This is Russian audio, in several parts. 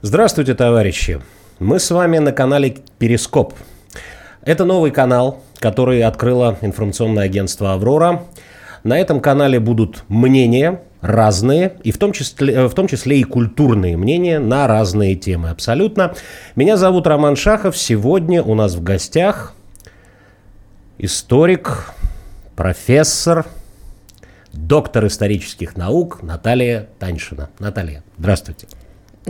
Здравствуйте, товарищи! Мы с вами на канале Перископ. Это новый канал, который открыло информационное агентство «Аврора». На этом канале будут мнения разные, и в том, числе, в том числе и культурные мнения на разные темы абсолютно. Меня зовут Роман Шахов. Сегодня у нас в гостях историк, профессор, доктор исторических наук Наталья Таньшина. Наталья, здравствуйте.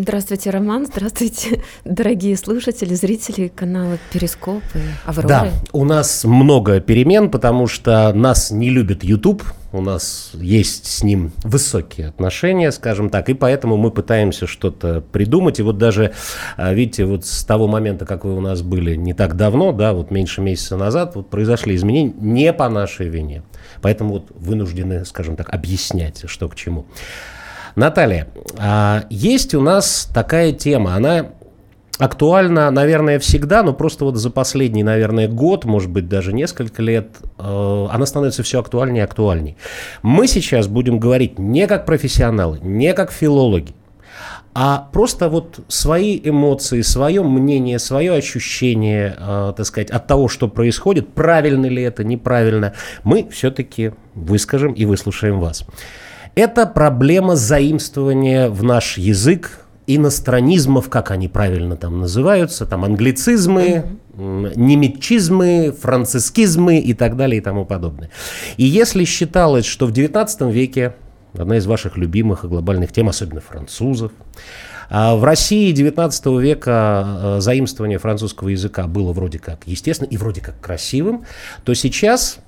Здравствуйте, Роман. Здравствуйте, дорогие слушатели, зрители канала Перископ и Авроры. Да, у нас много перемен, потому что нас не любит YouTube. У нас есть с ним высокие отношения, скажем так, и поэтому мы пытаемся что-то придумать. И вот даже, а, видите, вот с того момента, как вы у нас были не так давно, да, вот меньше месяца назад, вот произошли изменения не по нашей вине. Поэтому вот вынуждены, скажем так, объяснять, что к чему. Наталья, а есть у нас такая тема, она актуальна, наверное, всегда, но просто вот за последний, наверное, год, может быть, даже несколько лет, э, она становится все актуальнее и актуальнее. Мы сейчас будем говорить не как профессионалы, не как филологи, а просто вот свои эмоции, свое мнение, свое ощущение, э, так сказать, от того, что происходит, правильно ли это, неправильно, мы все-таки выскажем и выслушаем вас. Это проблема заимствования в наш язык иностранизмов, как они правильно там называются, там англицизмы, mm-hmm. немецчизмы, францискизмы и так далее и тому подобное. И если считалось, что в XIX веке одна из ваших любимых и глобальных тем, особенно французов, а в России XIX века э, заимствование французского языка было вроде как естественно и вроде как красивым, то сейчас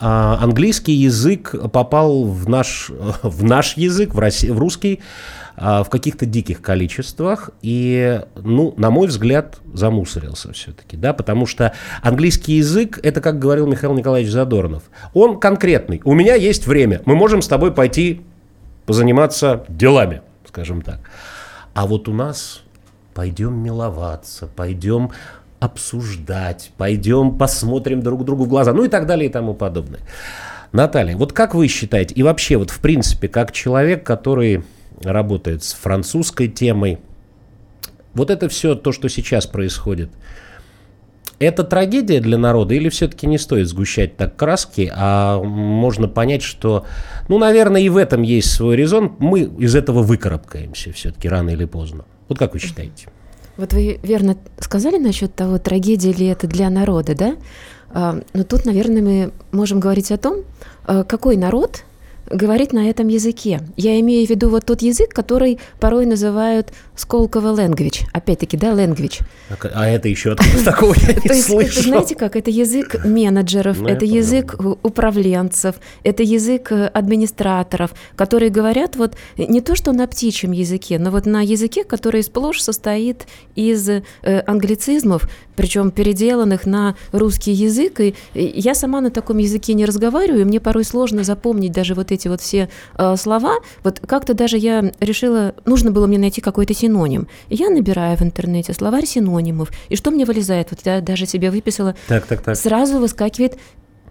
а, английский язык попал в наш, в наш язык, в, России, в русский, а, в каких-то диких количествах и, ну, на мой взгляд, замусорился все-таки, да, потому что английский язык, это, как говорил Михаил Николаевич Задорнов, он конкретный. У меня есть время, мы можем с тобой пойти позаниматься делами, скажем так. А вот у нас пойдем миловаться, пойдем обсуждать, пойдем посмотрим друг другу в глаза, ну и так далее и тому подобное. Наталья, вот как вы считаете, и вообще вот в принципе, как человек, который работает с французской темой, вот это все то, что сейчас происходит, это трагедия для народа или все-таки не стоит сгущать так краски, а можно понять, что, ну, наверное, и в этом есть свой резон, мы из этого выкарабкаемся все-таки рано или поздно. Вот как вы считаете? Вот вы верно сказали насчет того, трагедия ли это для народа, да? А, но тут, наверное, мы можем говорить о том, а, какой народ говорить на этом языке. Я имею в виду вот тот язык, который порой называют Сколково language. Опять-таки, да, language. А, а это еще откуда такого я не слышал. знаете как, это язык менеджеров, ну, это язык управленцев, это язык э, администраторов, которые говорят вот не то, что на птичьем языке, но вот на языке, который сплошь состоит из э, англицизмов, причем переделанных на русский язык. И я сама на таком языке не разговариваю, и мне порой сложно запомнить даже вот эти вот все э, слова. Вот как-то даже я решила, нужно было мне найти какой-то синоним. И я набираю в интернете словарь синонимов, и что мне вылезает? Вот я даже себе выписала. Так, так, так. Сразу выскакивает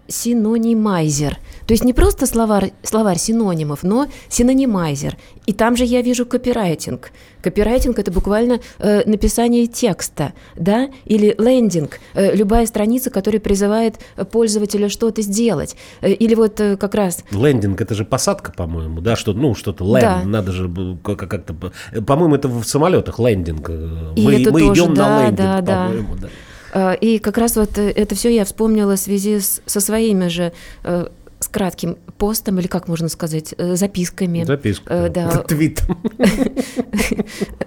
синонимайзер. То есть не просто словарь, словарь синонимов, но синонимайзер. И там же я вижу копирайтинг. Копирайтинг – это буквально э, написание текста, да, или лендинг, э, любая страница, которая призывает пользователя что-то сделать. Э, или вот э, как раз… Лендинг – это же посадка, по-моему, да, что, ну, что-то ленд, да. надо же как-то… По-моему, это в самолетах лендинг. И мы, это мы тоже, идем да, на лендинг, да, по-моему, да. да. А, и как раз вот э, это все я вспомнила в связи с, со своими же э, с кратким постом, или как можно сказать, э, записками. Записка. Да. Твитом.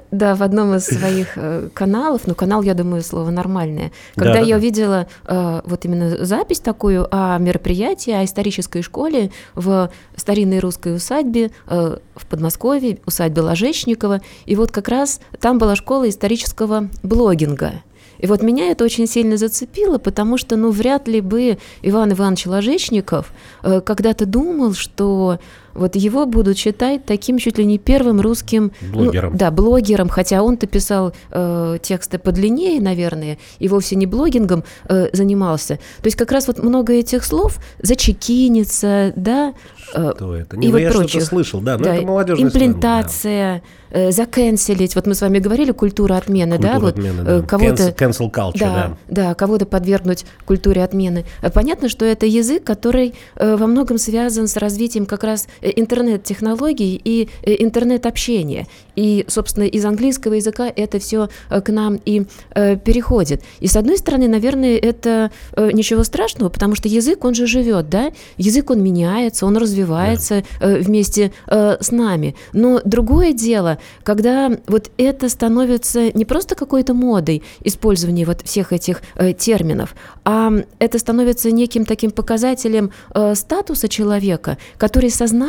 Да, в одном из своих каналов, ну, канал, я думаю, слово нормальное. Когда я увидела вот именно запись такую о мероприятии, о исторической школе в старинной русской усадьбе в Подмосковье, усадьбе Ложечникова, и вот как раз там была школа исторического блогинга – и вот меня это очень сильно зацепило, потому что, ну, вряд ли бы Иван Иванович Ложечников э, когда-то думал, что вот его будут считать таким чуть ли не первым русским ну, блогером. Ну, да, блогером, хотя он-то писал э, тексты подлиннее, наверное, и вовсе не блогингом э, занимался. То есть как раз вот много этих слов зачекиниться, да, э, что это? Не, и ну, вот я что-то слышал, да, но да, это молодежный Имплантация, да. Э, заканцелить. Вот мы с вами говорили культура отмены, культура да? Отмены, вот, да. Кого-то, cancel, culture, да. Да, да кого-то подвергнуть культуре отмены. Э, понятно, что это язык, который э, во многом связан с развитием как раз интернет-технологий и интернет-общения. И, собственно, из английского языка это все к нам и переходит. И, с одной стороны, наверное, это ничего страшного, потому что язык, он же живет, да? Язык, он меняется, он развивается да. вместе с нами. Но другое дело, когда вот это становится не просто какой-то модой использования вот всех этих э, терминов, а это становится неким таким показателем э, статуса человека, который сознательно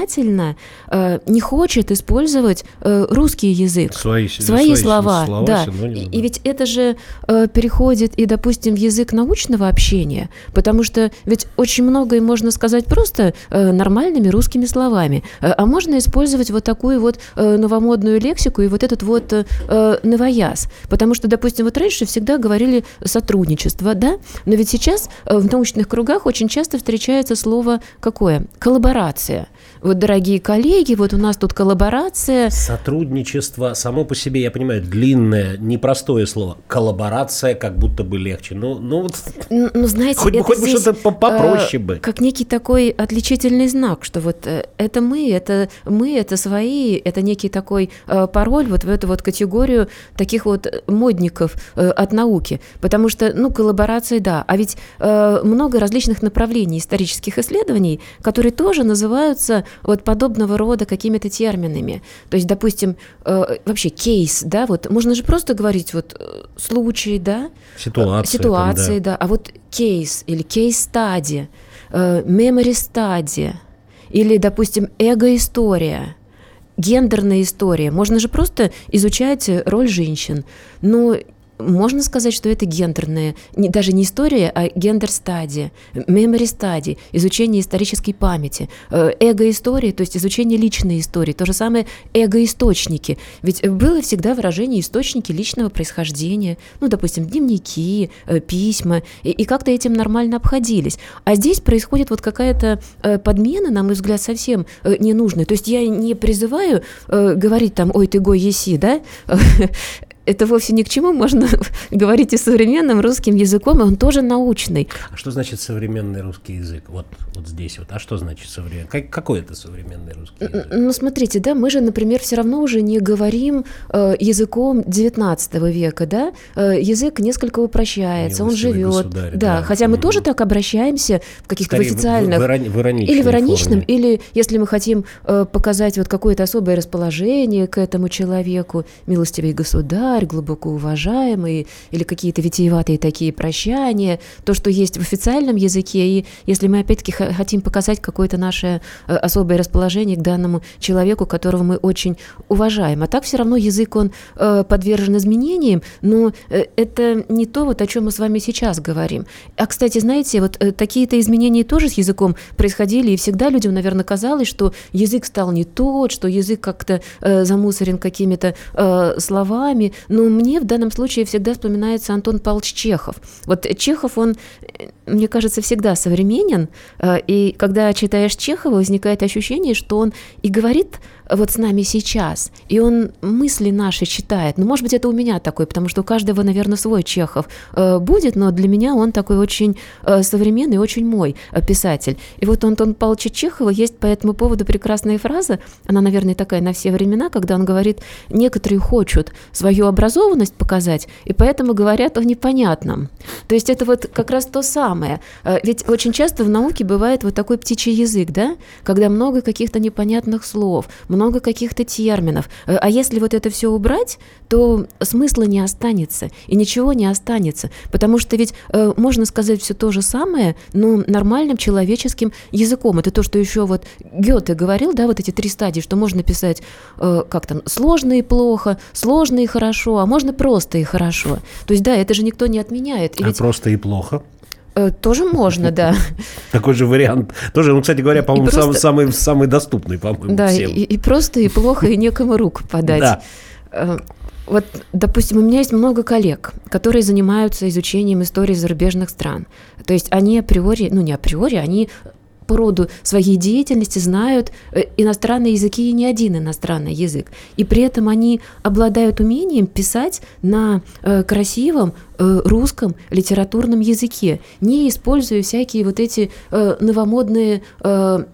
э, не хочет использовать э, русский язык, свои, свои, свои слова, слова да. И, и ведь это же э, переходит и, допустим, в язык научного общения, потому что ведь очень многое можно сказать просто э, нормальными русскими словами, э, а можно использовать вот такую вот э, новомодную лексику и вот этот вот э, новояз. Потому что, допустим, вот раньше всегда говорили сотрудничество, да, но ведь сейчас э, в научных кругах очень часто встречается слово какое? Коллаборация. Вот, дорогие коллеги, вот у нас тут коллаборация. Сотрудничество само по себе, я понимаю, длинное, непростое слово. Коллаборация как будто бы легче. Ну, ну вот. Ну, знаете, хоть, бы, хоть бы что-то попроще э, бы. Как некий такой отличительный знак, что вот э, это мы, это мы, это свои, это некий такой э, пароль вот в эту вот категорию таких вот модников э, от науки. Потому что, ну, коллаборация, да. А ведь э, много различных направлений исторических исследований, которые тоже называются вот подобного рода какими-то терминами. То есть, допустим, э, вообще кейс, да, вот можно же просто говорить вот э, случай, да? Ситуация. Ситуации, там, да. да. А вот кейс или кейс-стади, э, memory-стади, или, допустим, эго-история – гендерная история. Можно же просто изучать роль женщин. Но можно сказать, что это гендерная, не, даже не история, а гендер-стадия, мемори-стадии, изучение исторической памяти, э, эго-истории, то есть изучение личной истории, то же самое эго-источники. Ведь было всегда выражение источники личного происхождения, ну, допустим, дневники, э, письма, и, и как-то этим нормально обходились. А здесь происходит вот какая-то э, подмена, на мой взгляд, совсем ненужная. То есть я не призываю говорить там, ой, ты гой еси, да, это вовсе ни к чему, можно говорить и современным русским языком, и он тоже научный. А что значит современный русский язык? Вот, вот здесь вот. А что значит современный? Как, какой это современный русский язык? Ну, смотрите, да, мы же, например, все равно уже не говорим э, языком 19 века, да? Э, язык несколько упрощается, он живет. да, да, хотя мы тоже так обращаемся в каких-то Скорее, официальных... В, в, в или в ироничном, форме. или если мы хотим э, показать вот какое-то особое расположение к этому человеку, милостивый государь, государь, глубоко уважаемый, или какие-то витиеватые такие прощания, то, что есть в официальном языке, и если мы опять-таки хотим показать какое-то наше э, особое расположение к данному человеку, которого мы очень уважаем. А так все равно язык, он э, подвержен изменениям, но э, это не то, вот о чем мы с вами сейчас говорим. А, кстати, знаете, вот такие-то изменения тоже с языком происходили, и всегда людям, наверное, казалось, что язык стал не тот, что язык как-то замусорен какими-то словами, но мне в данном случае всегда вспоминается Антон Павлович Чехов. Вот Чехов, он, мне кажется, всегда современен, э, и когда читаешь Чехова, возникает ощущение, что он и говорит вот с нами сейчас, и он мысли наши читает. Ну, может быть, это у меня такой, потому что у каждого, наверное, свой Чехов э, будет, но для меня он такой очень э, современный, очень мой э, писатель. И вот у Антона Павловича Чехова есть по этому поводу прекрасная фраза, она, наверное, такая на все времена, когда он говорит, некоторые хочут свою образованность показать, и поэтому говорят о непонятном. То есть это вот как раз то самое. Ведь очень часто в науке бывает вот такой птичий язык, да, когда много каких-то непонятных слов, много каких-то терминов. Э, а если вот это все убрать, то смысла не останется, и ничего не останется. Потому что ведь э, можно сказать все то же самое, но нормальным человеческим языком. Это то, что еще вот Гёте говорил, да, вот эти три стадии, что можно писать э, как там, сложно и плохо, сложно и хорошо, а можно просто и хорошо. То есть, да, это же никто не отменяет. И а ведь... просто и плохо? Э, тоже можно, да. Такой же вариант. Тоже, ну, кстати говоря, по-моему, просто... самый, самый доступный, по-моему, Да, всем. И, и просто, и плохо, и некому руку подать. Да. Э, вот, допустим, у меня есть много коллег, которые занимаются изучением истории зарубежных стран. То есть они априори, ну не априори, они по роду своей деятельности знают э, иностранные языки и не один иностранный язык. И при этом они обладают умением писать на э, красивом э, русском литературном языке, не используя всякие вот эти новомодные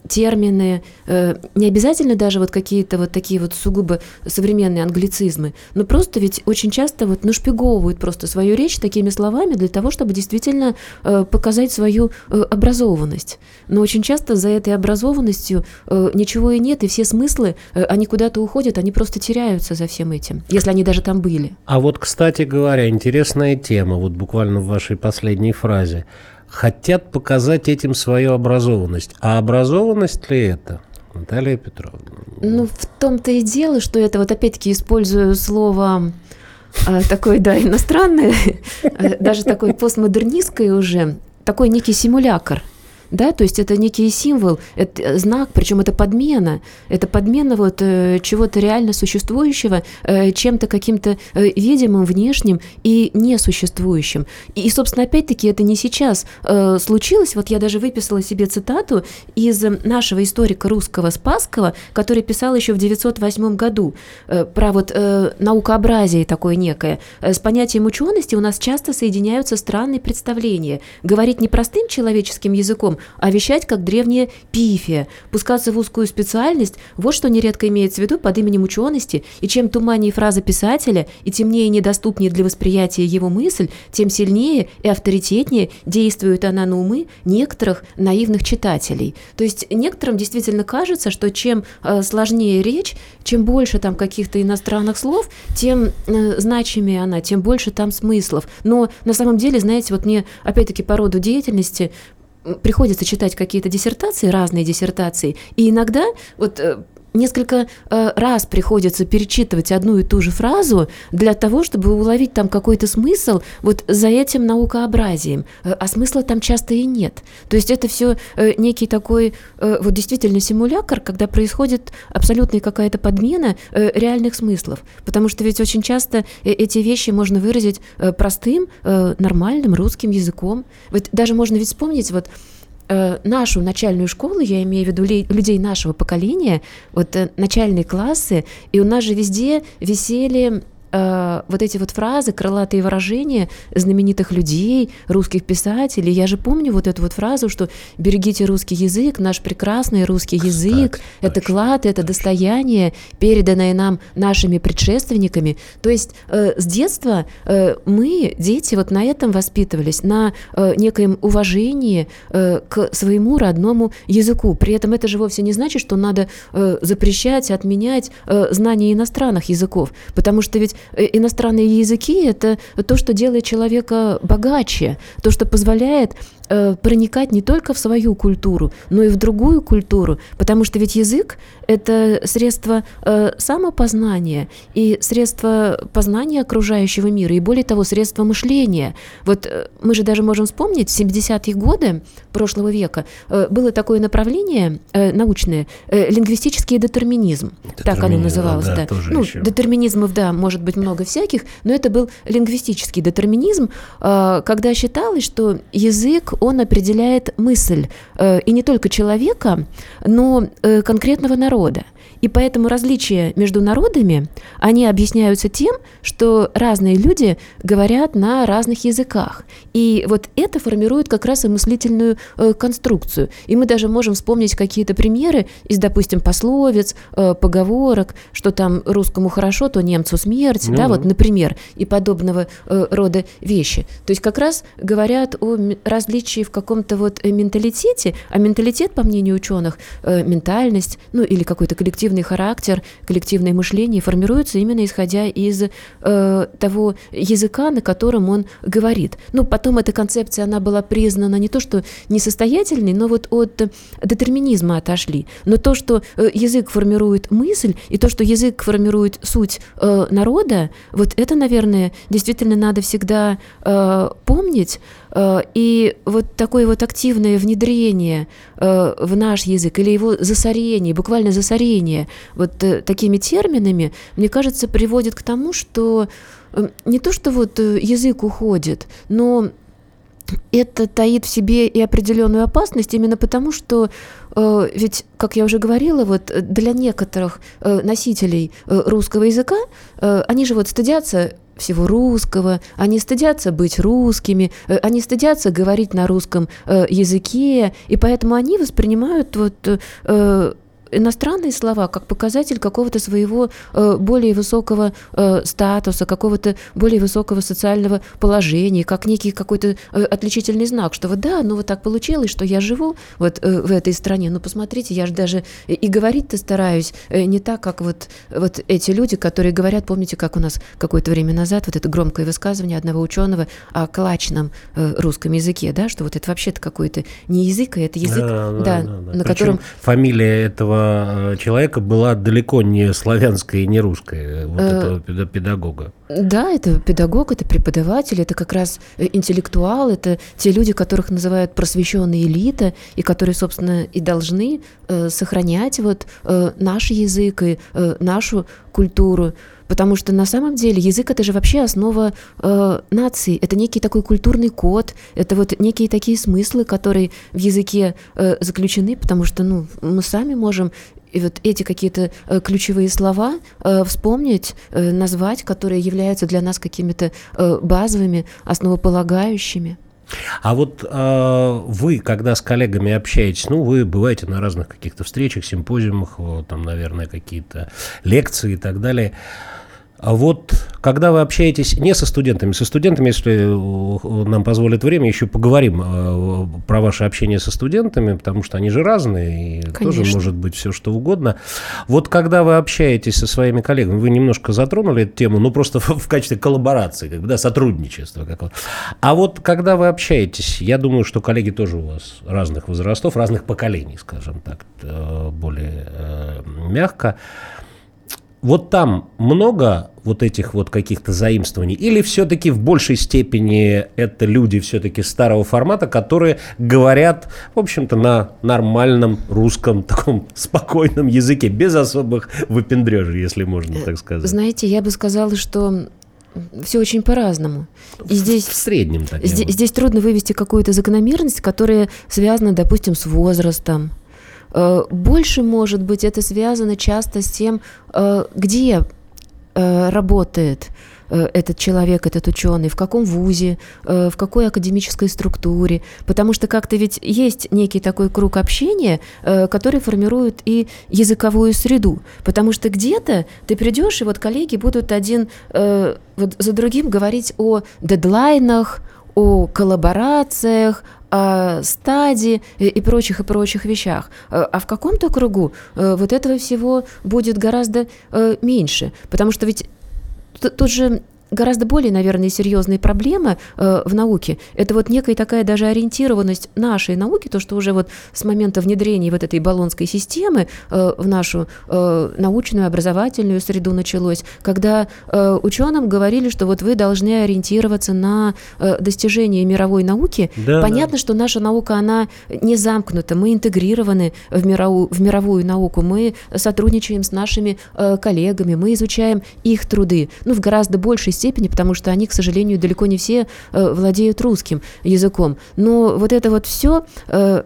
термины, не обязательно даже вот какие-то вот такие вот сугубо современные англицизмы, но просто ведь очень часто вот нашпиговывают просто свою речь такими словами для того, чтобы действительно показать свою образованность. Но очень часто за этой образованностью э, ничего и нет, и все смыслы, э, они куда-то уходят, они просто теряются за всем этим, если они даже там были. А вот, кстати говоря, интересная тема, вот буквально в вашей последней фразе. Хотят показать этим свою образованность. А образованность ли это? Наталья Петровна. Ну, в том-то и дело, что это вот опять-таки использую слово э, такое, да, иностранное, э, даже такое постмодернистское уже, такой некий симулятор – да, то есть это некий символ, это э, знак, причем это подмена, это подмена вот э, чего-то реально существующего э, чем-то каким-то видимым, внешним и несуществующим. И, и собственно, опять-таки это не сейчас случилось, вот я даже выписала себе цитату из нашего историка русского Спасского, который писал еще в 908 году про вот наукообразие такое некое. С понятием учености у нас часто соединяются странные представления. Говорить непростым человеческим языком, а вещать как древняя пифия, пускаться в узкую специальность, вот что нередко имеется в виду под именем учености, и чем туманнее фраза писателя, и темнее и недоступнее для восприятия его мысль, тем сильнее и авторитетнее действует она на умы некоторых наивных читателей. То есть некоторым действительно кажется, что чем э, сложнее речь, чем больше там каких-то иностранных слов, тем э, значимее она, тем больше там смыслов. Но на самом деле, знаете, вот мне опять-таки по роду деятельности приходится читать какие-то диссертации, разные диссертации, и иногда вот э, несколько э, раз приходится перечитывать одну и ту же фразу для того, чтобы уловить там какой-то смысл вот за этим наукообразием, э, а смысла там часто и нет. То есть это все э, некий такой э, вот действительно симулятор, когда происходит абсолютная какая-то подмена э, реальных смыслов, потому что ведь очень часто э, эти вещи можно выразить э, простым, э, нормальным русским языком. Вот даже можно ведь вспомнить вот Э, нашу начальную школу, я имею в виду людей нашего поколения, вот э, начальные классы, и у нас же везде висели э, вот эти вот фразы, крылатые выражения знаменитых людей, русских писателей. Я же помню вот эту вот фразу, что «берегите русский язык, наш прекрасный русский язык, это клад, это достояние, переданное нам нашими предшественниками». То есть э, с детства э, мы, дети, вот на этом воспитывались, на э, некоем уважении э, к своему родному языку. При этом это же вовсе не значит, что надо э, запрещать, отменять э, знание иностранных языков, потому что ведь иностранные языки – это то, что делает человека богаче, то, что позволяет Э, проникать не только в свою культуру, но и в другую культуру, потому что ведь язык – это средство э, самопознания и средство познания окружающего мира, и более того, средство мышления. Вот э, мы же даже можем вспомнить, в 70-е годы прошлого века было такое направление научное – лингвистический детерминизм, так оно называлось. Да, да. Ну, еще. детерминизмов, да, может быть много всяких, но это был лингвистический детерминизм, когда считалось, что язык он определяет мысль э, и не только человека, но э, конкретного народа. И поэтому различия между народами, они объясняются тем, что разные люди говорят на разных языках. И вот это формирует как раз и мыслительную э, конструкцию. И мы даже можем вспомнить какие-то примеры из, допустим, пословиц, э, поговорок, что там русскому хорошо, то немцу смерть, ну, да, вот, например, и подобного э, рода вещи. То есть как раз говорят о различии в каком-то вот менталитете, а менталитет, по мнению ученых, э, ментальность, ну или какой-то коллективный коллективный характер, коллективное мышление формируется именно исходя из э, того языка, на котором он говорит. Ну, потом эта концепция, она была признана не то, что несостоятельной, но вот от детерминизма отошли. Но то, что э, язык формирует мысль, и то, что язык формирует суть э, народа, вот это, наверное, действительно надо всегда э, помнить, И вот такое вот активное внедрение в наш язык или его засорение, буквально засорение вот такими терминами, мне кажется, приводит к тому, что не то, что вот язык уходит, но это таит в себе и определенную опасность именно потому, что э, ведь, как я уже говорила, вот для некоторых э, носителей э, русского языка, э, они же вот стыдятся всего русского, они стыдятся быть русскими, э, они стыдятся говорить на русском э, языке, и поэтому они воспринимают вот э, иностранные слова как показатель какого-то своего э, более высокого э, статуса, какого-то более высокого социального положения, как некий какой-то э, отличительный знак, что вот да, ну вот так получилось, что я живу вот в этой стране, ну посмотрите, я же даже и говорить-то стараюсь не так, как вот, вот эти люди, которые говорят, помните, как у нас какое-то время назад вот это громкое высказывание одного ученого о клачном русском языке, да, что вот это вообще-то какой-то не язык, а это язык, да, да, да, да. на Причем котором... Фамилия этого Э, человека была далеко не славянская и не русская, вот э, этого педагога. Да, это педагог, это преподаватель, это как раз э, интеллектуал, это те люди, которых называют просвещенные элита, и которые, собственно, и должны э, сохранять вот э, наш язык и э, нашу культуру. Потому что на самом деле язык это же вообще основа э, нации, это некий такой культурный код, это вот некие такие смыслы, которые в языке э, заключены, потому что ну, мы сами можем и вот эти какие-то э, ключевые слова э, вспомнить, э, назвать, которые являются для нас какими-то э, базовыми, основополагающими. А вот э, вы, когда с коллегами общаетесь, ну, вы бываете на разных каких-то встречах, симпозиумах, там, наверное, какие-то лекции и так далее. А вот когда вы общаетесь не со студентами, со студентами, если э, нам позволит время, еще поговорим э, про ваше общение со студентами, потому что они же разные, и Конечно. тоже может быть все что угодно. Вот когда вы общаетесь со своими коллегами, вы немножко затронули эту тему, ну просто в качестве коллаборации, как бы, да, сотрудничества. Какого. А вот когда вы общаетесь, я думаю, что коллеги тоже у вас разных возрастов, разных поколений, скажем так, э, более мягко. Вот там много вот этих вот каких-то заимствований? Или все-таки в большей степени это люди все-таки старого формата, которые говорят, в общем-то, на нормальном русском таком спокойном языке, без особых выпендрежей, если можно так сказать? Знаете, я бы сказала, что все очень по-разному. И здесь, в среднем так. Здесь, здесь трудно вывести какую-то закономерность, которая связана, допустим, с возрастом, больше, может быть, это связано часто с тем, э, где э, работает этот человек, этот ученый, в каком вузе, в какой академической структуре, потому что как-то ведь есть некий такой круг общения, который формирует и языковую среду, потому что где-то ты придешь, и вот коллеги будут один вот за другим говорить о дедлайнах, о коллаборациях, о стадии и прочих, и прочих вещах. Э, а в каком-то кругу э, вот этого всего будет гораздо э, меньше, потому что ведь тут же гораздо более, наверное, серьезные проблемы э, в науке. Это вот некая такая даже ориентированность нашей науки, то, что уже вот с момента внедрения вот этой баллонской системы э, в нашу э, научную, образовательную среду началось, когда э, ученым говорили, что вот вы должны ориентироваться на э, достижения мировой науки. Да, Понятно, да. что наша наука, она не замкнута, мы интегрированы в мировую, в мировую науку, мы сотрудничаем с нашими э, коллегами, мы изучаем их труды, ну, в гораздо большей степени, потому что они, к сожалению, далеко не все э, владеют русским языком. Но вот это вот все, э,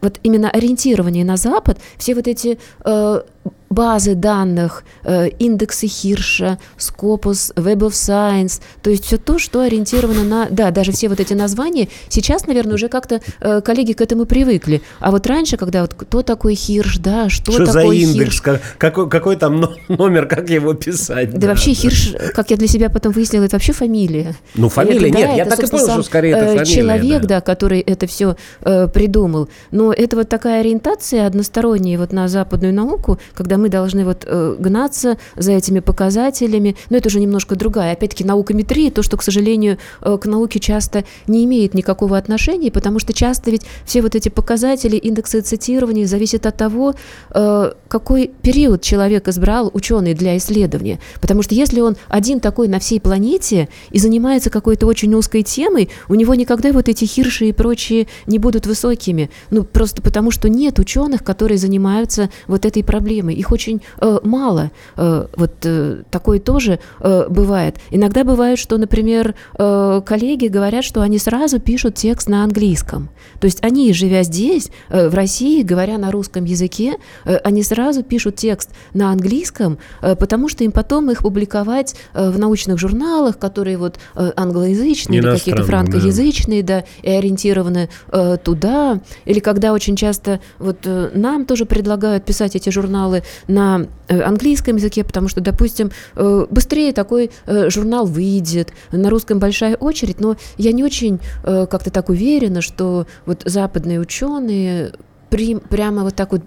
вот именно ориентирование на Запад, все вот эти э, базы данных, э, индексы Хирша, Scopus, Web of Science, то есть все то, что ориентировано на, да, даже все вот эти названия, сейчас, наверное, уже как-то э, коллеги к этому привыкли. А вот раньше, когда вот кто такой Хирш, да, что, что такое за индекс, Как, какой, какой там номер, как его писать? Да, да вообще да. Хирш, как я для себя потом выяснила, это вообще фамилия. Ну, фамилия, это, нет, да, я это, так и понял, что скорее это э, фамилия. Человек, да. да, который это все э, придумал. Но это вот такая ориентация односторонняя вот на западную науку, когда мы должны вот э, гнаться за этими показателями, но это уже немножко другая, опять-таки, наукометрия, то, что, к сожалению, э, к науке часто не имеет никакого отношения, потому что часто ведь все вот эти показатели, индексы цитирования зависят от того, э, какой период человек избрал ученый для исследования. Потому что если он один такой на всей планете и занимается какой-то очень узкой темой, у него никогда вот эти хирши и прочие не будут высокими. Ну, просто потому что нет ученых, которые занимаются вот этой проблемой. Их очень э, мало. Э, вот э, такое тоже э, бывает. Иногда бывает, что, например, э, коллеги говорят, что они сразу пишут текст на английском. То есть они, живя здесь, э, в России, говоря на русском языке, э, они сразу пишут текст на английском, э, потому что им потом их публиковать э, в научных журналах, которые вот э, англоязычные или какие-то франкоязычные, да. да, и ориентированы э, туда. Или когда очень часто вот э, нам тоже предлагают писать эти журналы на э, английском языке, потому что, допустим, э, быстрее такой э, журнал выйдет, на русском большая очередь, но я не очень как-то так уверена, что вот западные ученые прямо вот так вот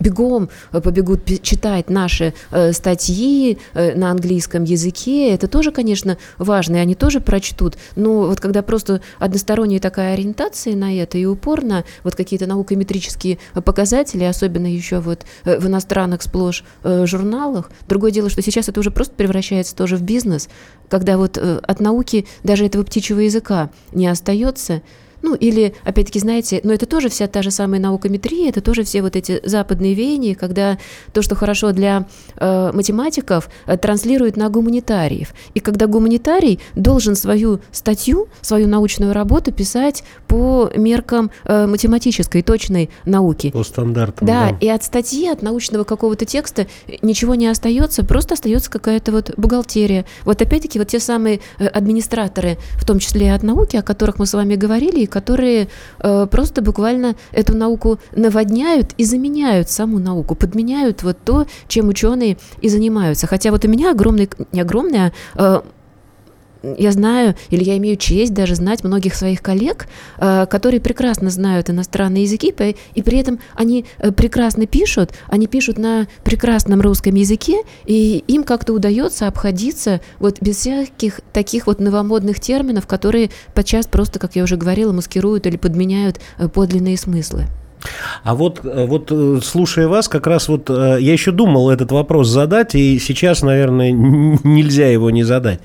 бегом э, побегут читать наши э, статьи э, на английском языке. Это тоже, конечно, важно, и они тоже прочтут. Но вот когда просто односторонняя такая ориентация на это и упор на вот какие-то наукометрические показатели, особенно еще вот в иностранных сплошь журналах. Другое дело, что сейчас это уже просто превращается тоже в бизнес, когда вот от науки даже этого птичьего языка не остается, ну, или, опять-таки, знаете, но это тоже вся та же самая наукометрия, это тоже все вот эти западные веяния, когда то, что хорошо для э, математиков, э, транслирует на гуманитариев. И когда гуманитарий должен свою статью, свою научную работу писать по меркам э, математической, точной науки. По стандартам. Да, да, и от статьи, от научного какого-то текста ничего не остается, просто остается какая-то вот бухгалтерия. Вот опять-таки вот те самые э, администраторы, в том числе и от науки, о которых мы с вами говорили, которые э, просто буквально эту науку наводняют и заменяют саму науку, подменяют вот то, чем ученые и занимаются. Хотя вот у меня огромный, не огромный, а э, я знаю, или я имею честь даже знать многих своих коллег, э, которые прекрасно знают иностранные языки, и при этом они э, прекрасно пишут, они пишут на прекрасном русском языке, и им как-то удается обходиться вот без всяких таких вот новомодных терминов, которые подчас просто, как я уже говорила, маскируют или подменяют э, подлинные смыслы. А вот, вот слушая вас, как раз вот я еще думал этот вопрос задать, и сейчас, наверное, нельзя его не задать.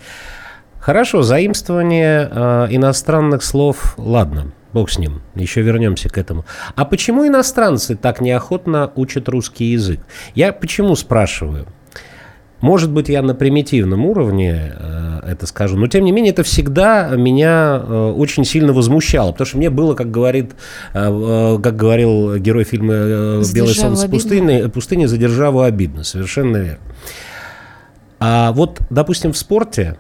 Хорошо, заимствование э, иностранных слов, ладно, бог с ним, еще вернемся к этому. А почему иностранцы так неохотно учат русский язык? Я почему спрашиваю? Может быть, я на примитивном уровне э, это скажу, но тем не менее это всегда меня э, очень сильно возмущало, потому что мне было, как говорит, э, э как говорил герой фильма э, «Белое солнце пустыни», пустыни «За державу обидно», совершенно верно. А вот, допустим, в спорте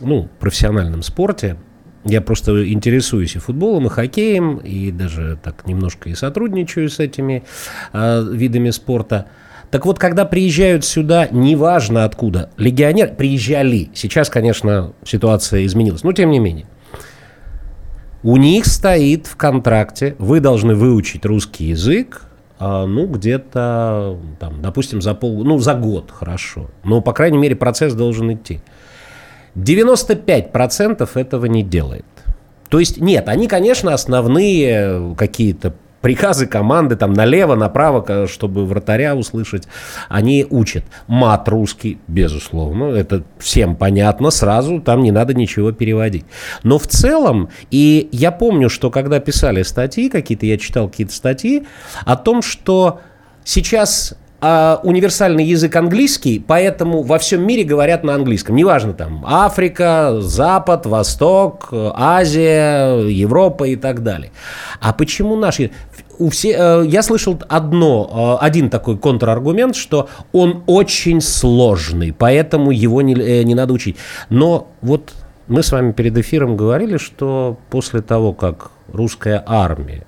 ну, профессиональном спорте. Я просто интересуюсь и футболом, и хоккеем, и даже так немножко и сотрудничаю с этими э, видами спорта. Так вот, когда приезжают сюда, неважно откуда, легионеры приезжали. Сейчас, конечно, ситуация изменилась, но тем не менее. У них стоит в контракте, вы должны выучить русский язык, а, ну, где-то, там, допустим, за пол, ну, за год, хорошо. Но, по крайней мере, процесс должен идти. 95% этого не делает. То есть нет, они, конечно, основные какие-то приказы команды там налево, направо, чтобы вратаря услышать, они учат. Мат русский, безусловно, это всем понятно сразу, там не надо ничего переводить. Но в целом, и я помню, что когда писали статьи какие-то, я читал какие-то статьи о том, что сейчас а, универсальный язык английский, поэтому во всем мире говорят на английском. Неважно там Африка, Запад, Восток, Азия, Европа и так далее. А почему наши... У все, э, я слышал одно, э, один такой контраргумент, что он очень сложный, поэтому его не, э, не надо учить. Но вот мы с вами перед эфиром говорили, что после того, как русская армия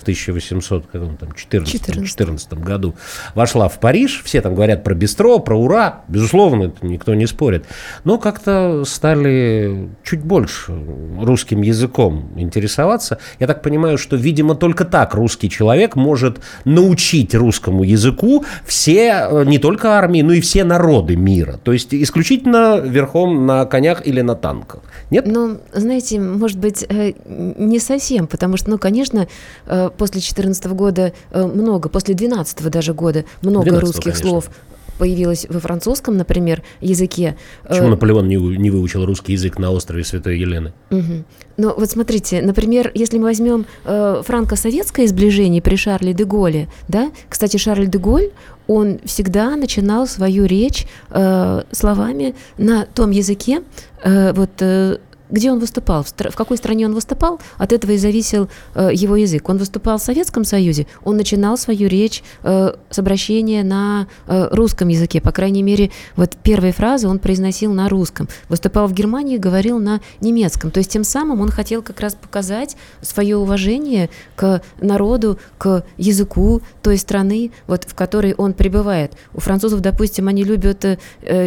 в 1814 году вошла в Париж. Все там говорят про бистро, про ура. Безусловно, это никто не спорит. Но как-то стали чуть больше русским языком интересоваться. Я так понимаю, что, видимо, только так русский человек может научить русскому языку все, э, не только армии, но и все народы мира. То есть исключительно верхом на конях или на танках. Нет? Ну, знаете, может быть, э, не совсем, потому что, ну, конечно, э, после 2014 года э, много, после 2012 даже года много русских конечно. слов появилось во французском, например, языке. Почему э, Наполеон не, не выучил русский язык на острове Святой Елены? Угу. Ну вот смотрите, например, если мы возьмем э, франко-советское сближение при Шарле де Голле, да, кстати, Шарль де Голль, он всегда начинал свою речь э, словами на том языке, э, вот э, где он выступал, в, какой стране он выступал, от этого и зависел э, его язык. Он выступал в Советском Союзе, он начинал свою речь э, с обращения на э, русском языке, по крайней мере, вот первые фразы он произносил на русском. Выступал в Германии, говорил на немецком. То есть тем самым он хотел как раз показать свое уважение к народу, к языку той страны, вот, в которой он пребывает. У французов, допустим, они любят э,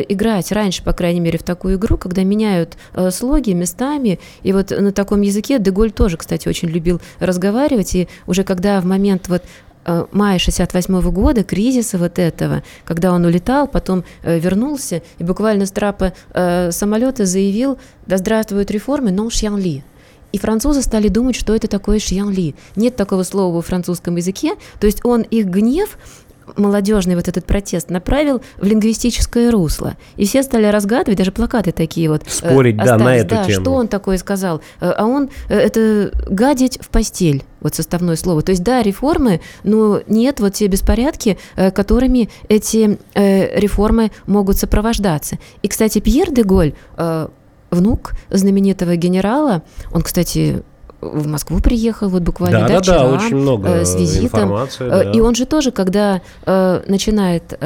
играть раньше, по крайней мере, в такую игру, когда меняют э, слоги, места местами. И вот на таком языке Деголь тоже, кстати, очень любил разговаривать. И уже когда в момент вот э, мая 68 -го года, кризиса вот этого, когда он улетал, потом э, вернулся и буквально с трапа э, самолета заявил «Да здравствуют реформы, но шьян ли». И французы стали думать, что это такое шьян ли. Нет такого слова во французском языке. То есть он их гнев молодежный вот этот протест направил в лингвистическое русло. И все стали разгадывать, даже плакаты такие вот. Э, Спорить, э, да, на эту да, тему. Что он такое сказал? Э, а он, э, это гадить в постель, вот составное слово. То есть, да, реформы, но нет вот те беспорядки, которыми эти реформы могут сопровождаться. И, кстати, Пьер де Голь, внук знаменитого генерала, он, кстати, в Москву приехал вот буквально да, да, вчера, да, очень много э, с визитом. Э, да. И он же тоже, когда э, начинает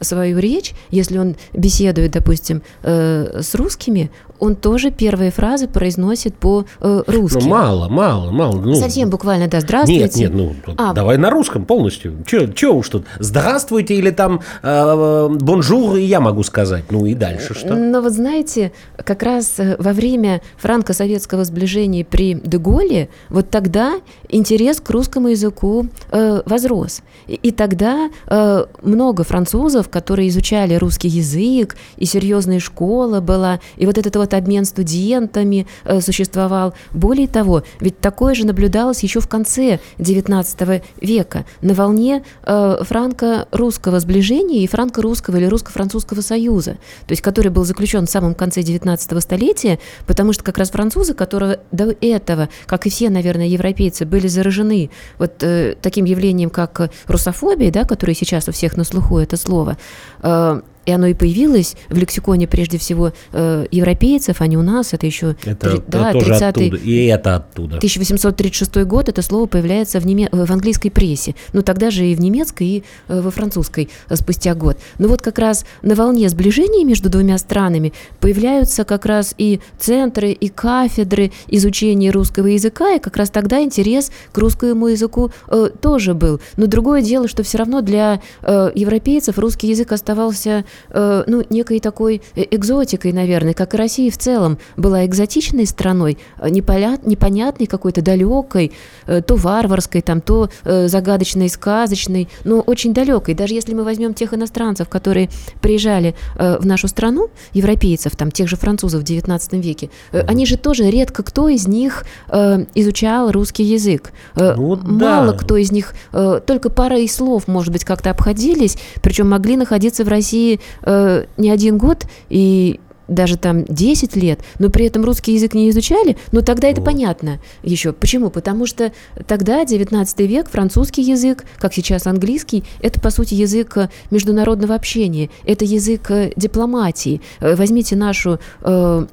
свою речь, если он беседует, допустим, с русскими, он тоже первые фразы произносит по-русски. Ну, мало, мало, мало. Ну, Совсем буквально, да, здравствуйте. Нет, нет, ну, а. давай на русском полностью. Че уж тут, здравствуйте или там э, bonjour, и я могу сказать. Ну и дальше что? Но вот знаете, как раз во время франко-советского сближения при де Голле, вот тогда интерес к русскому языку э, возрос. И, и тогда э, много французов, которые изучали русский язык, и серьезная школа была, и вот этот вот обмен студентами э, существовал. Более того, ведь такое же наблюдалось еще в конце XIX века, на волне э, франко-русского сближения и франко-русского или русско-французского союза, то есть который был заключен в самом конце XIX столетия, потому что как раз французы, которые до этого, как и все, наверное, европейцы, были заражены вот э, таким явлением, как русофобия, да, которое сейчас у всех на слуху это слово, Э, и оно и появилось в лексиконе прежде всего э, европейцев, а не у нас. Это еще это, да, тоже 30 оттуда. И это оттуда. 1836 год это слово появляется в, неме... в английской прессе. Ну тогда же и в немецкой, и э, во французской э, спустя год. Но вот как раз на волне сближения между двумя странами появляются как раз и центры, и кафедры изучения русского языка, и как раз тогда интерес к русскому языку э, тоже был. Но другое дело, что все равно для э, европейцев русский язык оставался э, ну, некой такой э, экзотикой, наверное, как и Россия в целом была экзотичной страной, э, непонят, непонятной какой-то далекой, э, то варварской, там, то э, загадочной, сказочной, но очень далекой. Даже если мы возьмем тех иностранцев, которые приезжали э, в нашу страну, европейцев, там, тех же французов в XIX веке, э, они же тоже редко кто из них э, изучал русский язык. Э, ну, Мало да. кто из них, э, только пара и слов, может быть, как-то обходились, причем могли находиться в России э, не один год и даже там 10 лет, но при этом русский язык не изучали, но тогда это вот. понятно еще. Почему? Потому что тогда, 19 век, французский язык, как сейчас английский, это, по сути, язык международного общения, это язык э, дипломатии. Э, возьмите нашу э,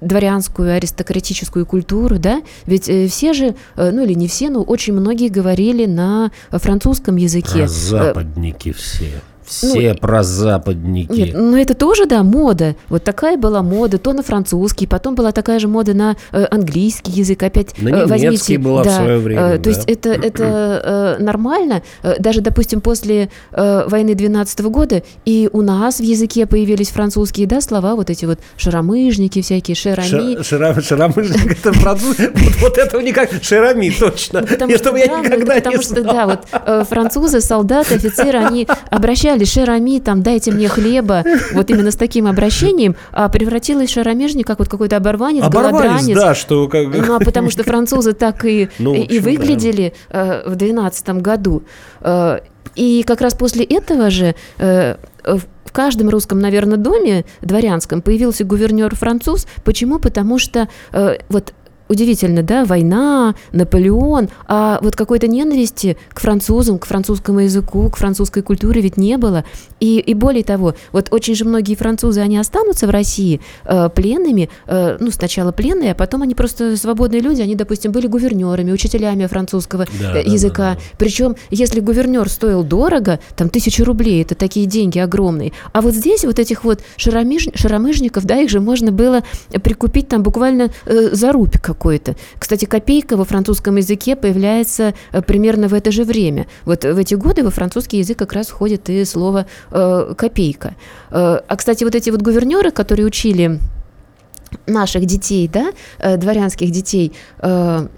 дворянскую аристократическую культуру, да, ведь э, все же, э, ну или не все, но очень многие говорили на французском языке. А западники все Все ну, про западники. Нет, ну это тоже, да, мода. Вот такая была мода, то на французский, потом была такая же мода на э, английский язык, опять на э, возьмите. была да, в свое время. Э, то да. есть это, это э, нормально. Э, даже, допустим, после э, войны 12 -го года и у нас в языке появились французские, да, слова, вот эти вот шаромыжники всякие, шерами. Шара, шаромыжник, это француз, вот этого никак, шерами, точно. Потому что, я никогда потому что, да, вот э, французы, солдаты, офицеры, они обращались шерами, там, дайте мне хлеба, вот именно с таким обращением, а превратилась шаромежник как вот какой-то оборванец, голодранец. да, что... Как... Ну, а потому что французы так и, ну, общем, и выглядели да. э, в 12 году. Э, и как раз после этого же э, в каждом русском, наверное, доме дворянском появился гувернер француз. Почему? Потому что э, вот удивительно, да, война, Наполеон, а вот какой-то ненависти к французам, к французскому языку, к французской культуре ведь не было. И, и более того, вот очень же многие французы, они останутся в России э, пленными, э, ну, сначала пленные, а потом они просто свободные люди, они, допустим, были гувернерами, учителями французского да, э, языка. Да, да, да. Причем, если гувернер стоил дорого, там, тысячу рублей, это такие деньги огромные, а вот здесь вот этих вот шаромиж, шаромыжников, да, их же можно было прикупить там буквально э, за рубь какой-то. Кстати, копейка во французском языке появляется э, примерно в это же время. Вот в эти годы во французский язык как раз входит и слово э, копейка. Э, а, кстати, вот эти вот гувернеры, которые учили наших детей, да, э, дворянских детей, э,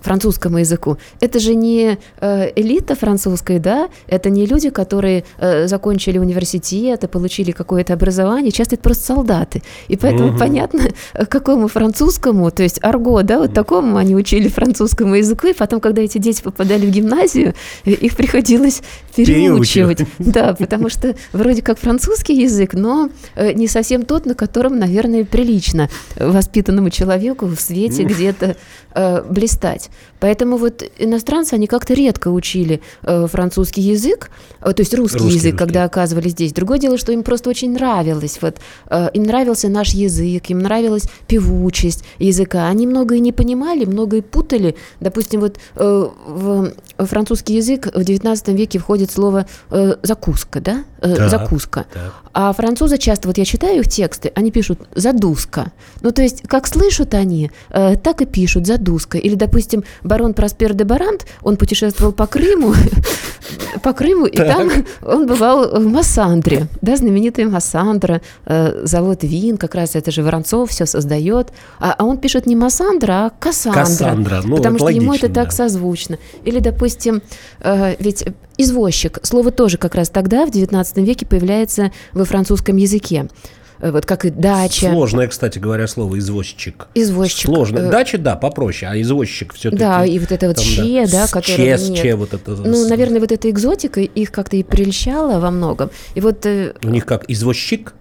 французскому языку. Это же не э, элита французская, да, это не люди, которые э, закончили университет и получили какое-то образование, часто это просто солдаты. И поэтому угу. понятно, какому французскому, то есть арго, да, вот такому они учили французскому языку, и потом, когда эти дети попадали в гимназию, э, их приходилось переучивать. Да, потому что вроде как французский язык, но не совсем тот, на котором, наверное, прилично воспитанному человеку в свете где-то блистать. Поэтому вот иностранцы, они как-то редко учили э, французский язык, э, то есть русский, русский язык, русский. когда оказывались здесь. Другое дело, что им просто очень нравилось. Вот, э, им нравился наш язык, им нравилась певучесть языка. Они многое не понимали, многое путали. Допустим, вот э, в французский язык в XIX веке входит слово э, «закуска», да? Э, так, «Закуска». Так. А французы часто, вот я читаю их тексты, они пишут «задуска». Ну, то есть, как слышат они, э, так и пишут «задуска». Или, допустим, барон Проспер де Барант, он путешествовал по Крыму, по Крыму, и там он бывал в Массандре, да, знаменитый Массандра, э, завод Вин, как раз это же Воронцов все создает, а, а он пишет не Массандра, а Кассандра, Кассандра. Ну, потому что ему это так созвучно. Или, допустим, э, ведь извозчик, слово тоже как раз тогда, в XIX веке, появляется во французском языке. Э, вот как и дача. Сложное, кстати говоря, слово извозчик. Извозчик. Сложное. Э, дача, да, попроще, а извозчик все-таки. Да, и вот это вот там, че, да, да которое че, нет. че, вот это. Ну, наверное, вот эта экзотика их как-то и прельщала во многом. И вот... Э, У них как, извозчик?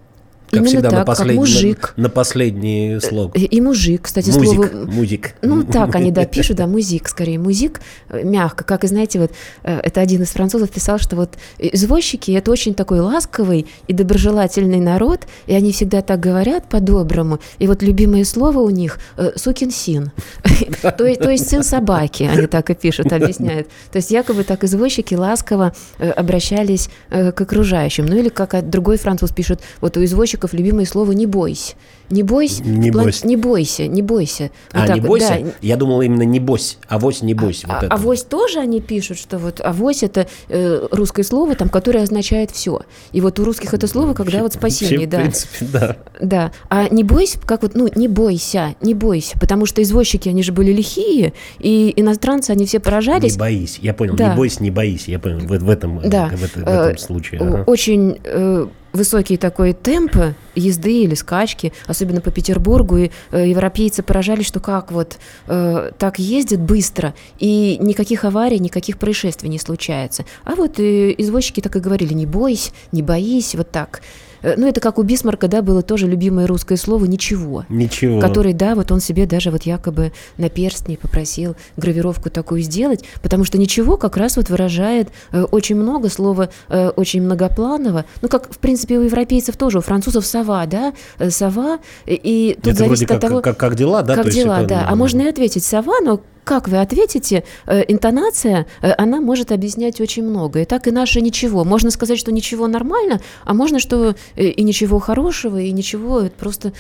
Как Именно всегда, так, на последний, как мужик. На, на последний слог. И, и мужик, кстати, музик, слово... Музик. Ну, так они, да, пишут, да, музик, скорее, музик, э, мягко. Как, и знаете, вот, э, это один из французов писал, что вот извозчики – это очень такой ласковый и доброжелательный народ, и они всегда так говорят по-доброму. И вот любимое слово у них э, – сукин син. То есть сын собаки, они так и пишут, объясняют. То есть якобы так извозчики ласково обращались к окружающим. Ну или как другой француз пишет, вот у извозчика мальчиков любимое слово «не бойся». Не бойся, не, план... бойся. не бойся, не бойся. Вот а, так, не бойся? Да. Я думал именно не бойся, авось не бойся. А, вот а, авось тоже они пишут, что вот авось это э, русское слово, там, которое означает все. И вот у русских это слово, когда вот спасение, да. В принципе, да. Да. А не бойся, как вот, ну, не бойся, не бойся, потому что извозчики, они же были лихие, и иностранцы, они все поражались. Не боись, я понял, да. не бойся, не боись, я понял, в, в этом, да. в, в, в этом случае. Ага. Очень э, высокий такой темп езды или скачки, особенно по Петербургу, и э, европейцы поражались, что как вот э, так ездят быстро, и никаких аварий, никаких происшествий не случается. А вот э, извозчики так и говорили, не бойся, не боись, вот так. Э, ну, это как у Бисмарка, да, было тоже любимое русское слово «ничего». Ничего. Который, да, вот он себе даже вот якобы на перстне попросил гравировку такую сделать, потому что «ничего» как раз вот выражает э, очень много слова, э, очень многопланово. Ну, как, в принципе, у европейцев тоже, у французов «сова», да, «сова», и тут это зависит вроде от того... Как, как, как дела, да? Как дела, да. А можно и ответить «сова», но как вы ответите, э, интонация, э, она может объяснять очень много. И так и наше ничего. Можно сказать, что ничего нормально, а можно, что э, и ничего хорошего, и ничего, просто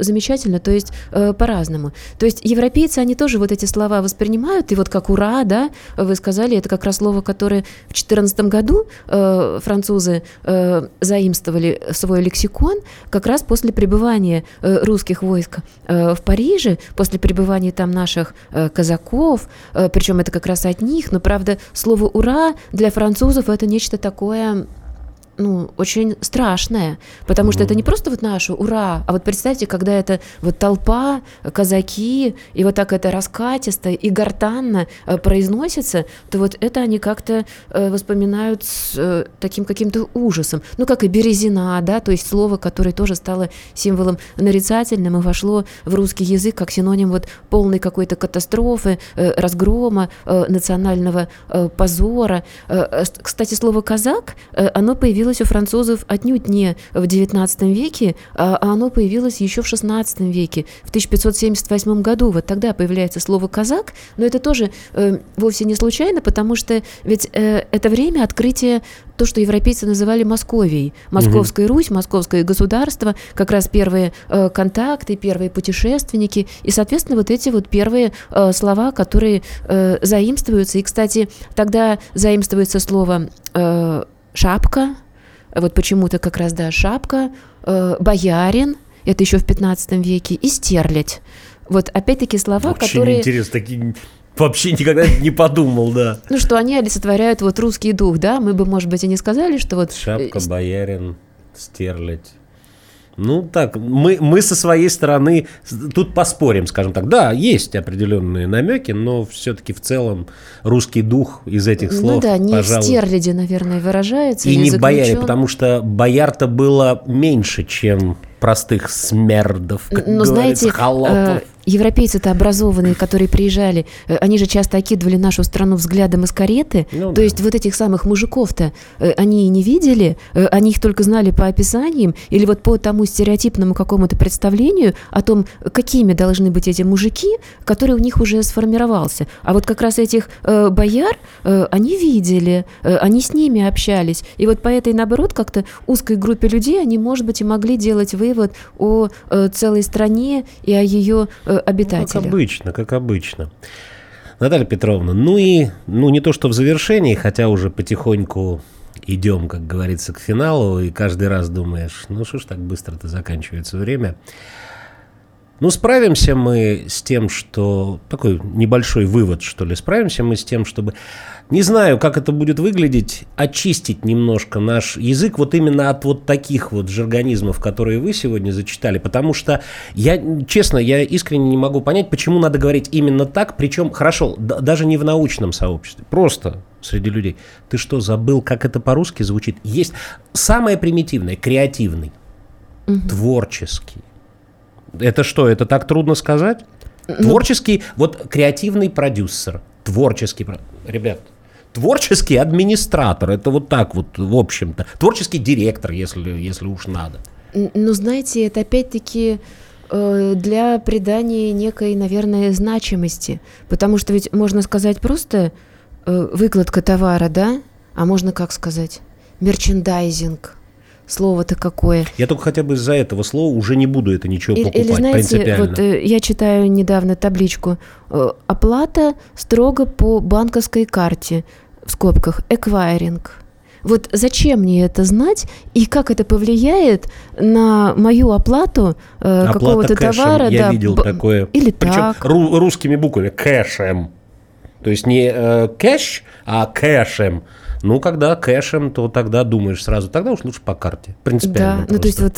замечательно, то есть по-разному. То есть европейцы, они тоже вот эти слова воспринимают, и вот как «ура», да, вы сказали, это как раз слово, которое в 2014 году французы заимствовали в свой лексикон, как раз после пребывания русских войск в Париже, после пребывания там наших казаков, причем это как раз от них, но, правда, слово «ура» для французов это нечто такое ну, очень страшное, потому что это не просто вот наше «Ура!», а вот представьте, когда это вот толпа, казаки, и вот так это раскатисто и гортанно э, произносится, то вот это они как-то э, воспоминают с э, таким каким-то ужасом. Ну, как и «березина», да, то есть слово, которое тоже стало символом нарицательным и вошло в русский язык как синоним вот полной какой-то катастрофы, разгрома, национального позора. Кстати, слово «казак», оно появилось появилось у французов отнюдь не в XIX веке, а, а оно появилось еще в XVI веке, в 1578 году. Вот тогда появляется слово «казак», но это тоже э, вовсе не случайно, потому что ведь э, это время открытия то, что европейцы называли Московией. Московская угу. Русь, Московское государство, как раз первые э, контакты, первые путешественники, и, соответственно, вот эти вот первые э, слова, которые э, заимствуются. И, кстати, тогда заимствуется слово э, «шапка», вот почему-то как раз, да, шапка, э, боярин, это еще в 15 веке, и стерлядь. Вот опять-таки слова, Вообще которые... интересно, такие вообще никогда не подумал, да. Ну, что они олицетворяют вот русский дух, да, мы бы, может быть, и не сказали, что вот... Шапка, э, боярин, стерлядь. Ну так, мы, мы со своей стороны тут поспорим, скажем так. Да, есть определенные намеки, но все-таки в целом русский дух из этих ну слов, Ну да, не пожалуй, в стерляди, наверное, выражается. И не бояре, потому что бояр-то было меньше, чем простых смердов, как Но, знаете, холопов. Э, европейцы-то образованные, которые приезжали, э, они же часто окидывали нашу страну взглядом из кареты. Ну, То да. есть вот этих самых мужиков-то э, они и не видели, э, они их только знали по описаниям или вот по тому стереотипному какому-то представлению о том, какими должны быть эти мужики, который у них уже сформировался. А вот как раз этих э, бояр э, они видели, э, они с ними общались. И вот по этой, наоборот, как-то узкой группе людей они, может быть, и могли делать вывод о э, целой стране и о ее э, обитателях. Ну, как обычно, как обычно. Наталья Петровна, ну и, ну не то что в завершении, хотя уже потихоньку идем, как говорится, к финалу, и каждый раз думаешь, ну что ж так быстро-то заканчивается время. Ну, справимся мы с тем, что... Такой небольшой вывод, что ли. Справимся мы с тем, чтобы... Не знаю, как это будет выглядеть, очистить немножко наш язык вот именно от вот таких вот жаргонизмов, которые вы сегодня зачитали, потому что я, честно, я искренне не могу понять, почему надо говорить именно так, причем, хорошо, даже не в научном сообществе, просто среди людей. Ты что, забыл, как это по-русски звучит? Есть самое примитивное, креативный, угу. творческий. Это что, это так трудно сказать? Ну, творческий, вот креативный продюсер, творческий, ребят, Творческий администратор, это вот так вот, в общем-то. Творческий директор, если, если уж надо. Ну, знаете, это опять-таки э, для придания некой, наверное, значимости. Потому что ведь можно сказать просто э, выкладка товара, да? А можно как сказать? Мерчендайзинг. Слово-то какое. Я только хотя бы из-за этого слова уже не буду это ничего покупать Или, знаете, принципиально. Вот э, я читаю недавно табличку. Э, оплата строго по банковской карте в скобках эквайринг. Вот зачем мне это знать и как это повлияет на мою оплату э, какого-то товара? Я да, видел б... такое. Или Причем так. Ру- русскими буквами кэшем. То есть не э, кэш, а кэшем. Ну, когда кэшем, то тогда думаешь сразу, тогда уж лучше по карте. Принципиально. Да, просто. ну то есть вот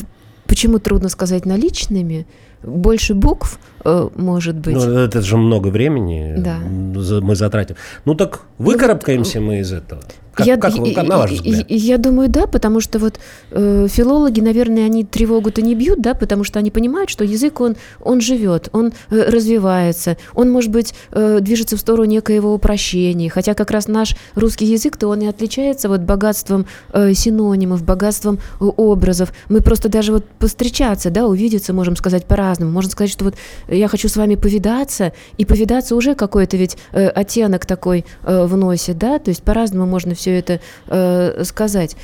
почему трудно сказать наличными? больше букв, э, может быть. Ну, это же много времени да. мы затратим. Ну так выкарабкаемся ну, вот, мы из этого. Как, я, как, как, на ваш взгляд? Я, я думаю, да, потому что вот э, филологи, наверное, они тревогу-то не бьют, да, потому что они понимают, что язык, он, он живет, он э, развивается, он, может быть, э, движется в сторону некоего упрощения, хотя как раз наш русский язык-то он и отличается вот богатством э, синонимов, богатством э, образов. Мы просто даже вот повстречаться, да, увидеться можем сказать по-разному. Можно сказать, что вот я хочу с вами повидаться, и повидаться уже какой-то ведь э, оттенок такой э, вносит, да, то есть по-разному можно все это э, сказать.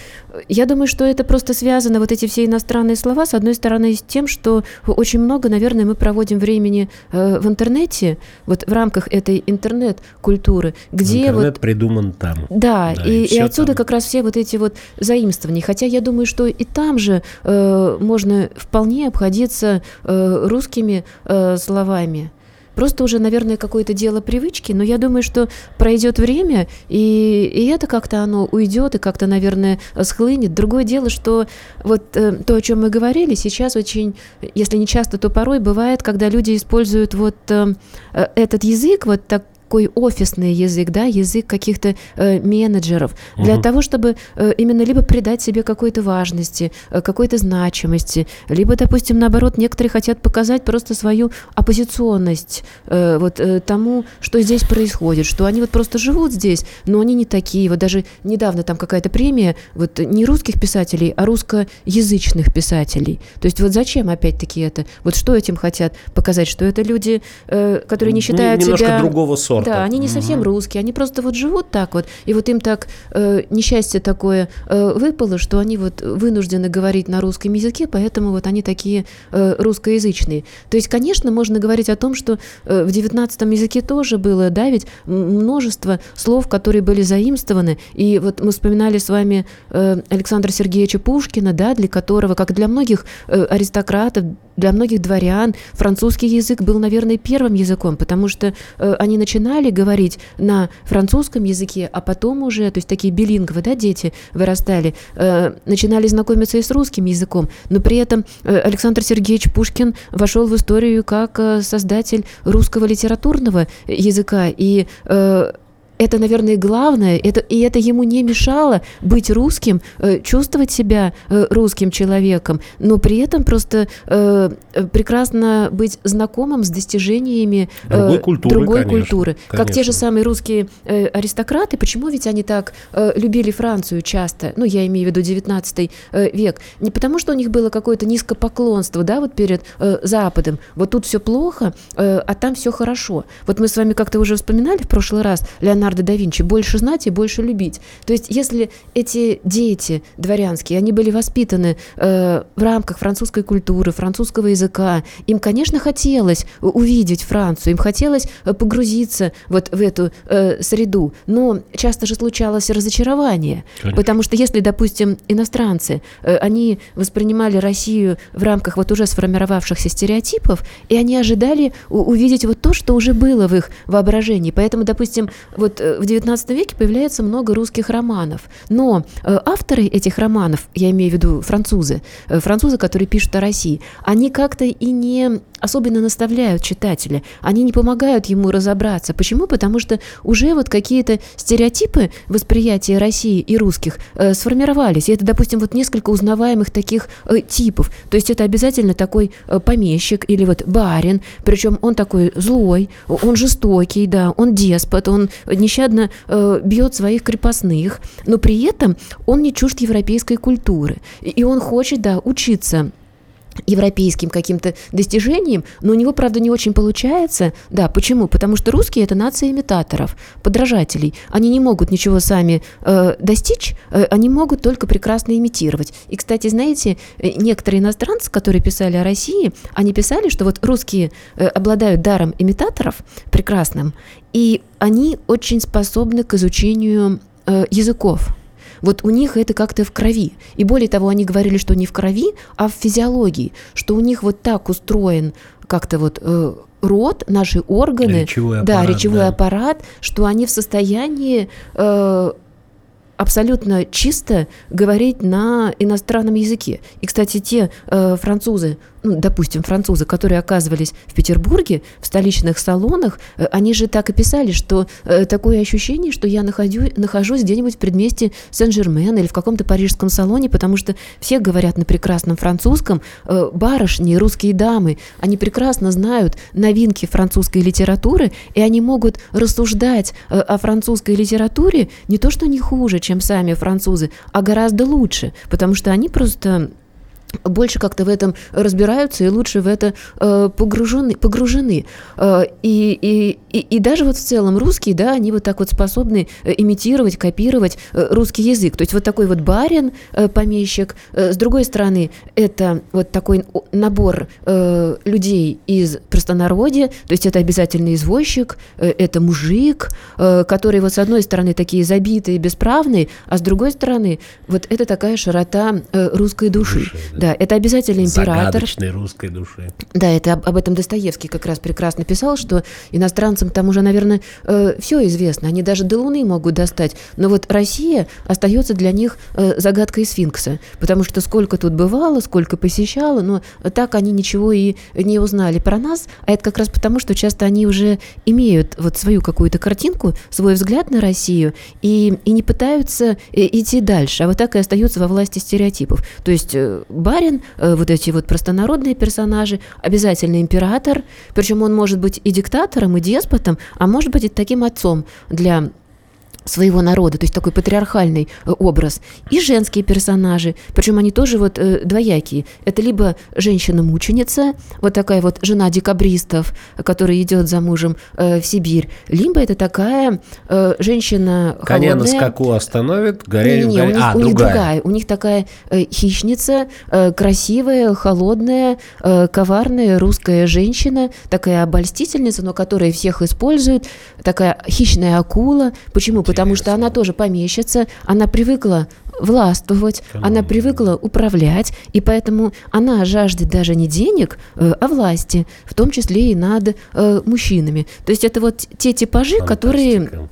Я думаю, что это просто связано, вот эти все иностранные слова, с одной стороны, с тем, что очень много, наверное, мы проводим времени э, в интернете, вот в рамках этой интернет-культуры, где Интернет вот... придуман там. Да, да и, и, и отсюда там. как раз все вот эти вот заимствования. Хотя я думаю, что и там же э, можно вполне обходиться э, русскими э, словами. Просто уже, наверное, какое-то дело привычки, но я думаю, что пройдет время, и, и это как-то оно уйдет, и как-то, наверное, схлынет. Другое дело, что вот э, то, о чем мы говорили, сейчас очень, если не часто, то порой бывает, когда люди используют вот э, э этот язык вот так такой офисный язык, да, язык каких-то э, менеджеров, угу. для того, чтобы э, именно либо придать себе какой-то важности, э, какой-то значимости, либо, допустим, наоборот, некоторые хотят показать просто свою оппозиционность э, вот э, тому, что здесь происходит, что они вот просто живут здесь, но они не такие. Вот даже недавно там какая-то премия вот не русских писателей, а русскоязычных писателей. То есть вот зачем опять-таки это? Вот что этим хотят показать? Что это люди, э, которые не считают Немножко себя... другого сорта сорта. Да, они не совсем угу. русские, они просто вот живут так вот, и вот им так э, несчастье такое э, выпало, что они вот вынуждены говорить на русском языке, поэтому вот они такие э, русскоязычные. То есть, конечно, можно говорить о том, что э, в девятнадцатом языке тоже было, да, ведь множество слов, которые были заимствованы, и вот мы вспоминали с вами э, Александра Сергеевича Пушкина, да, для которого, как для многих э, аристократов, для многих дворян, французский язык был, наверное, первым языком, потому что э, они начинали начинали говорить на французском языке, а потом уже, то есть такие билингвы, да, дети вырастали, э, начинали знакомиться и с русским языком, но при этом э, Александр Сергеевич Пушкин вошел в историю как э, создатель русского литературного языка, и э, это, наверное, главное, это, и это ему не мешало быть русским, э, чувствовать себя э, русским человеком, но при этом просто э, прекрасно быть знакомым с достижениями э, другой культуры. Другой конечно, культуры. Конечно. Как те же самые русские э, аристократы, почему ведь они так э, любили Францию часто, ну, я имею в виду 19 э, век, не потому что у них было какое-то низкопоклонство, да, вот перед э, Западом, вот тут все плохо, э, а там все хорошо. Вот мы с вами как-то уже вспоминали в прошлый раз, Леонард Леонардо да Винчи, больше знать и больше любить. То есть если эти дети дворянские, они были воспитаны э, в рамках французской культуры, французского языка, им, конечно, хотелось увидеть Францию, им хотелось э, погрузиться вот в эту э, среду, но часто же случалось разочарование, конечно. потому что если, допустим, иностранцы, э, они воспринимали Россию в рамках вот уже сформировавшихся стереотипов, и они ожидали увидеть вот то, что уже было в их воображении. Поэтому, допустим, вот вот э, в XIX веке появляется много русских романов, но э, авторы этих романов, я имею в виду французы, э, французы, которые пишут о России, они как-то и не особенно наставляют читателя, они не помогают ему разобраться. Почему? Потому что уже вот какие-то стереотипы восприятия России и русских э, сформировались. И это, допустим, вот несколько узнаваемых таких э, типов. То есть это обязательно такой э, помещик или вот барин, причем он такой злой, он жестокий, да, он деспот, он нещадно э, бьет своих крепостных, но при этом он не чужд европейской культуры. И он хочет, да, учиться европейским каким-то достижением, но у него, правда, не очень получается. Да, почему? Потому что русские это нация имитаторов, подражателей. Они не могут ничего сами э, достичь, э, они могут только прекрасно имитировать. И, кстати, знаете, э, некоторые иностранцы, которые писали о России, они писали, что вот русские э, обладают даром имитаторов прекрасным, и они очень способны к изучению э, языков. Вот у них это как-то в крови. И более того, они говорили, что не в крови, а в физиологии, что у них вот так устроен как-то вот э, рот, наши органы, речевой аппарат, да, речевой да. аппарат, что они в состоянии э, абсолютно чисто говорить на иностранном языке. И, кстати, те э, французы, ну, допустим, французы, которые оказывались в Петербурге, в столичных салонах, э, они же так и писали, что э, такое ощущение, что я находю, нахожусь где-нибудь в предместе Сен-Жермен или в каком-то парижском салоне, потому что все говорят на прекрасном французском, э, барышни, русские дамы, они прекрасно знают новинки французской литературы, и они могут рассуждать э, о французской литературе не то, что не хуже, чем сами французы, а гораздо лучше, потому что они просто больше как-то в этом разбираются и лучше в это э, погружены. погружены. Э, и, и, и, и даже вот в целом русские, да, они вот так вот способны э, имитировать, копировать э, русский язык. То есть вот такой вот барин, э, помещик. Э, с другой стороны, это вот такой набор э, людей из простонародья, то есть это обязательно извозчик, э, это мужик, э, которые вот с одной стороны такие забитые, бесправные, а с другой стороны вот это такая широта э, русской души. души да. Да, это обязательно император. Загадочной русской души. Да, это об, об этом Достоевский как раз прекрасно писал, что иностранцам там уже, наверное, э, все известно. Они даже до Луны могут достать. Но вот Россия остается для них э, загадкой сфинкса. Потому что сколько тут бывало, сколько посещало, но так они ничего и не узнали про нас. А это как раз потому, что часто они уже имеют вот свою какую-то картинку, свой взгляд на Россию и, и не пытаются э, идти дальше. А вот так и остаются во власти стереотипов. То есть э, барин, э, вот эти вот простонародные персонажи, обязательно император, причем он может быть и диктатором, и деспотом, а может быть и таким отцом для своего народа, то есть такой патриархальный э, образ, и женские персонажи, причем они тоже вот э, двоякие. Это либо женщина-мученица, вот такая вот жена декабристов, которая идет за мужем э, в Сибирь, либо это такая э, женщина Коня холодная. на скаку остановит, горя... Не, не, не, у них, а, у другая. них другая. У них такая э, хищница, э, красивая, холодная, э, коварная русская женщина, такая обольстительница, но которая всех использует, такая хищная акула. Почему? Потому что она тоже помещица, она привыкла властвовать, Конечно. она привыкла управлять, и поэтому она жаждет даже не денег, э, а власти, в том числе и над э, мужчинами. То есть это вот те типажи, Фантастика. которые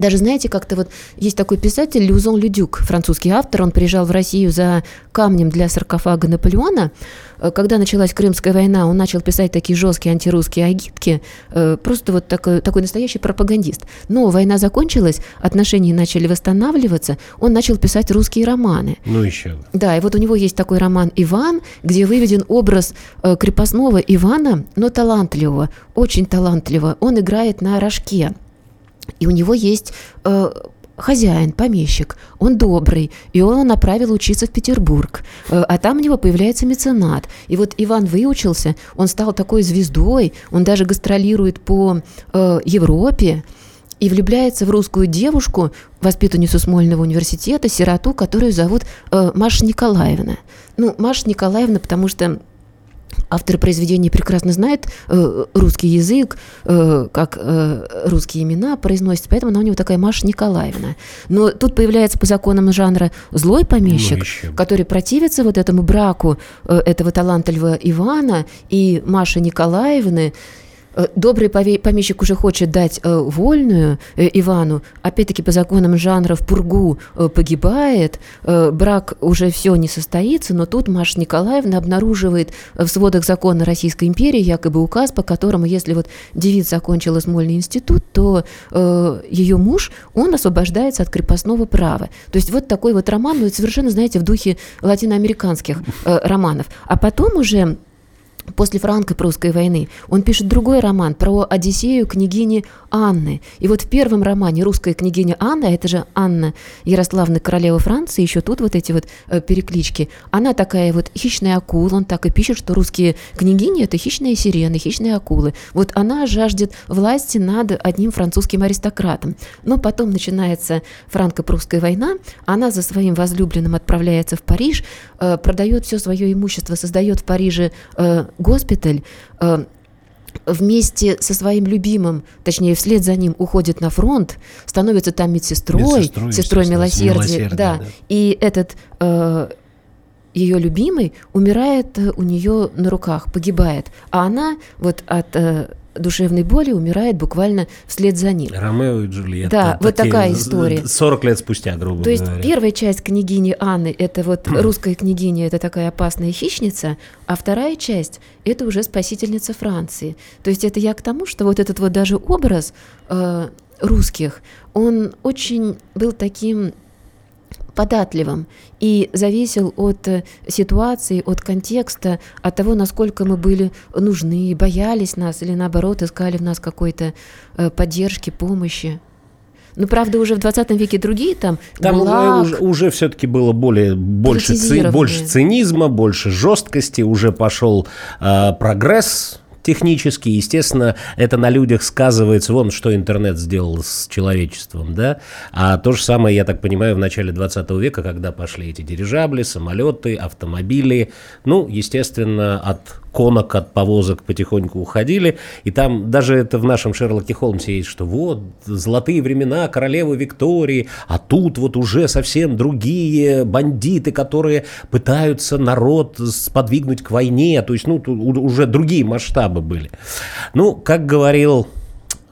даже, знаете, как-то вот есть такой писатель Люзон Людюк, французский автор, он приезжал в Россию за камнем для саркофага Наполеона. Э, когда началась Крымская война, он начал писать такие жесткие антирусские агитки, э, просто вот такой, такой настоящий пропагандист. Но война закончилась, отношения начали восстанавливаться, он начал писать русские романы. Ну еще. Да, и вот у него есть такой роман «Иван», где выведен образ э, крепостного Ивана, но талантливого, очень талантливого. Он играет на рожке. И у него есть э, хозяин, помещик, он добрый, и он направил учиться в Петербург, э, а там у него появляется меценат. И вот Иван выучился, он стал такой звездой, он даже гастролирует по э, Европе, и влюбляется в русскую девушку, воспитанницу Смольного университета, сироту, которую зовут э, Маша Николаевна. Ну, Маша Николаевна, потому что Авторы произведения прекрасно знают э, русский язык, э, как э, русские имена произносятся, поэтому она у него такая Маша Николаевна. Но тут появляется по законам жанра злой помещик, ну, который противится вот этому браку э, этого талантливого Ивана и Маши Николаевны, добрый помещик уже хочет дать э, вольную э, Ивану, опять-таки по законам жанра в пургу погибает, брак уже все не состоится, но тут Маша Николаевна обнаруживает в сводах закона Российской империи якобы указ, по которому, если вот девица окончила Смольный институт, то ее муж, он освобождается от крепостного права. То есть вот такой вот роман, ну, совершенно, знаете, в духе латиноамериканских романов. А потом уже после франко-прусской войны. Он пишет другой роман про Одиссею княгини Анны. И вот в первом романе русская княгиня Анна, это же Анна Ярославна, королева Франции, еще тут вот эти вот э, переклички, она такая вот хищная акула, он так и пишет, что русские княгини – это хищные сирены, хищные акулы. Вот она жаждет власти над одним французским аристократом. Но потом начинается франко-прусская война, она за своим возлюбленным отправляется в Париж, э, продает все свое имущество, создает в Париже э, госпиталь, э, вместе со своим любимым, точнее, вслед за ним уходит на фронт, становится там медсестрой, медсестрой сестрой милосердия, милосердия, да. да. И этот э, ее любимый умирает у нее на руках, погибает, а она вот от э, душевной боли умирает буквально вслед за ним. Ромео и Джульетта. Да, вот такая история. 40 лет спустя, грубо То говоря. есть первая часть княгини Анны – это вот русская княгиня, это такая опасная хищница, а вторая часть – это уже спасительница Франции. То есть это я к тому, что вот этот вот даже образ э, русских, он очень был таким податливым и зависел от э, ситуации, от контекста, от того, насколько мы были нужны, боялись нас или наоборот искали в нас какой-то э, поддержки, помощи. Ну, правда, уже в 20 веке другие там, Там ГУЛАГ, уже, уже все-таки было более, больше, ци- больше цинизма, больше жесткости, уже пошел э, прогресс технический, естественно, это на людях сказывается, вон что интернет сделал с человечеством, да, а то же самое, я так понимаю, в начале 20 века, когда пошли эти дирижабли, самолеты, автомобили, ну, естественно, от конок, от повозок потихоньку уходили, и там даже это в нашем Шерлоке Холмсе есть, что вот, золотые времена королевы Виктории, а тут вот уже совсем другие бандиты, которые пытаются народ сподвигнуть к войне, то есть, ну, уже другие масштабы были. Ну, как говорил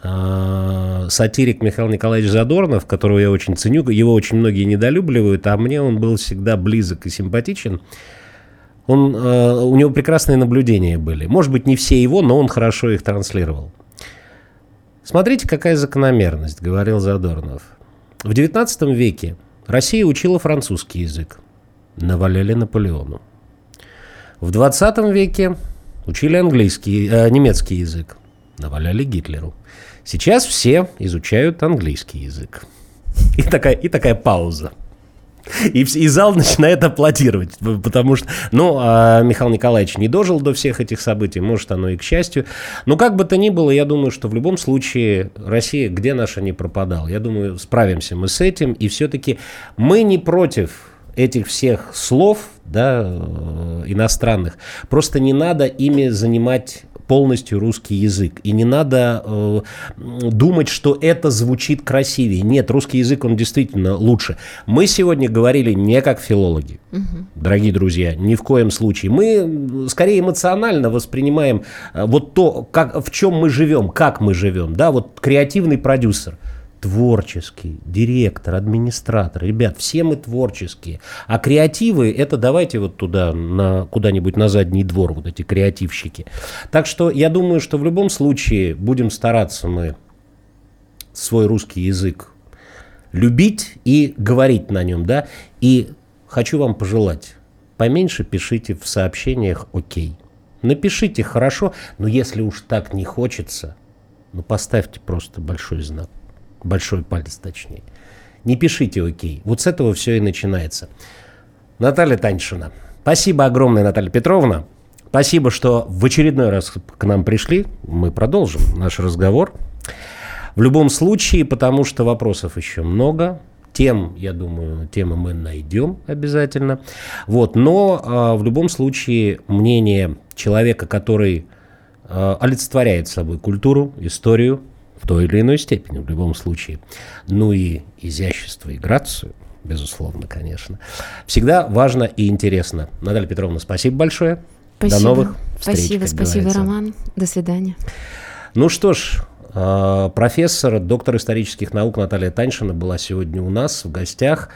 э, сатирик Михаил Николаевич Задорнов, которого я очень ценю, его очень многие недолюбливают, а мне он был всегда близок и симпатичен. Он, э, у него прекрасные наблюдения были. Может быть, не все его, но он хорошо их транслировал. Смотрите, какая закономерность, говорил Задорнов. В XIX веке Россия учила французский язык. Наваляли Наполеону. В 20 веке учили английский, э, немецкий язык. Наваляли Гитлеру. Сейчас все изучают английский язык. И такая, и такая пауза. И, и зал начинает аплодировать, потому что, ну, а Михаил Николаевич не дожил до всех этих событий, может, оно и к счастью. Но как бы то ни было, я думаю, что в любом случае Россия, где наша не пропадала, я думаю, справимся мы с этим, и все-таки мы не против этих всех слов, да, э, иностранных, просто не надо ими занимать полностью русский язык. И не надо э, думать, что это звучит красивее. Нет, русский язык, он действительно лучше. Мы сегодня говорили не как филологи, дорогие друзья, ни в коем случае. Мы м, скорее эмоционально воспринимаем э, вот то, как, в чем мы живем, как мы живем. Да, вот креативный продюсер – творческий, директор, администратор. Ребят, все мы творческие. А креативы, это давайте вот туда, на, куда-нибудь на задний двор, вот эти креативщики. Так что я думаю, что в любом случае будем стараться мы свой русский язык любить и говорить на нем, да. И хочу вам пожелать, поменьше пишите в сообщениях «Окей». Напишите хорошо, но если уж так не хочется, ну поставьте просто большой знак. Большой палец точнее. Не пишите «Окей». Вот с этого все и начинается. Наталья Таньшина. Спасибо огромное, Наталья Петровна. Спасибо, что в очередной раз к нам пришли. Мы продолжим наш разговор. В любом случае, потому что вопросов еще много. Тем, я думаю, темы мы найдем обязательно. Вот, но а, в любом случае мнение человека, который а, олицетворяет собой культуру, историю в той или иной степени, в любом случае, ну и изящество и грацию, безусловно, конечно, всегда важно и интересно. Наталья Петровна, спасибо большое. Спасибо. До новых встреч. Спасибо, спасибо, говорится. Роман. До свидания. Ну что ж, э, профессор, доктор исторических наук Наталья Таньшина была сегодня у нас в гостях.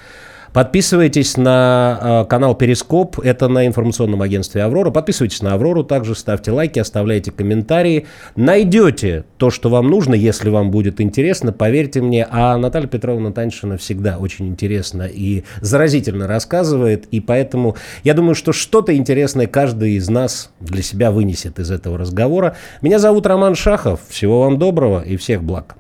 Подписывайтесь на э, канал Перископ, это на информационном агентстве Аврора. Подписывайтесь на Аврору, также ставьте лайки, оставляйте комментарии. Найдете то, что вам нужно, если вам будет интересно, поверьте мне. А Наталья Петровна Таньшина всегда очень интересно и заразительно рассказывает, и поэтому я думаю, что что-то интересное каждый из нас для себя вынесет из этого разговора. Меня зовут Роман Шахов. Всего вам доброго и всех благ.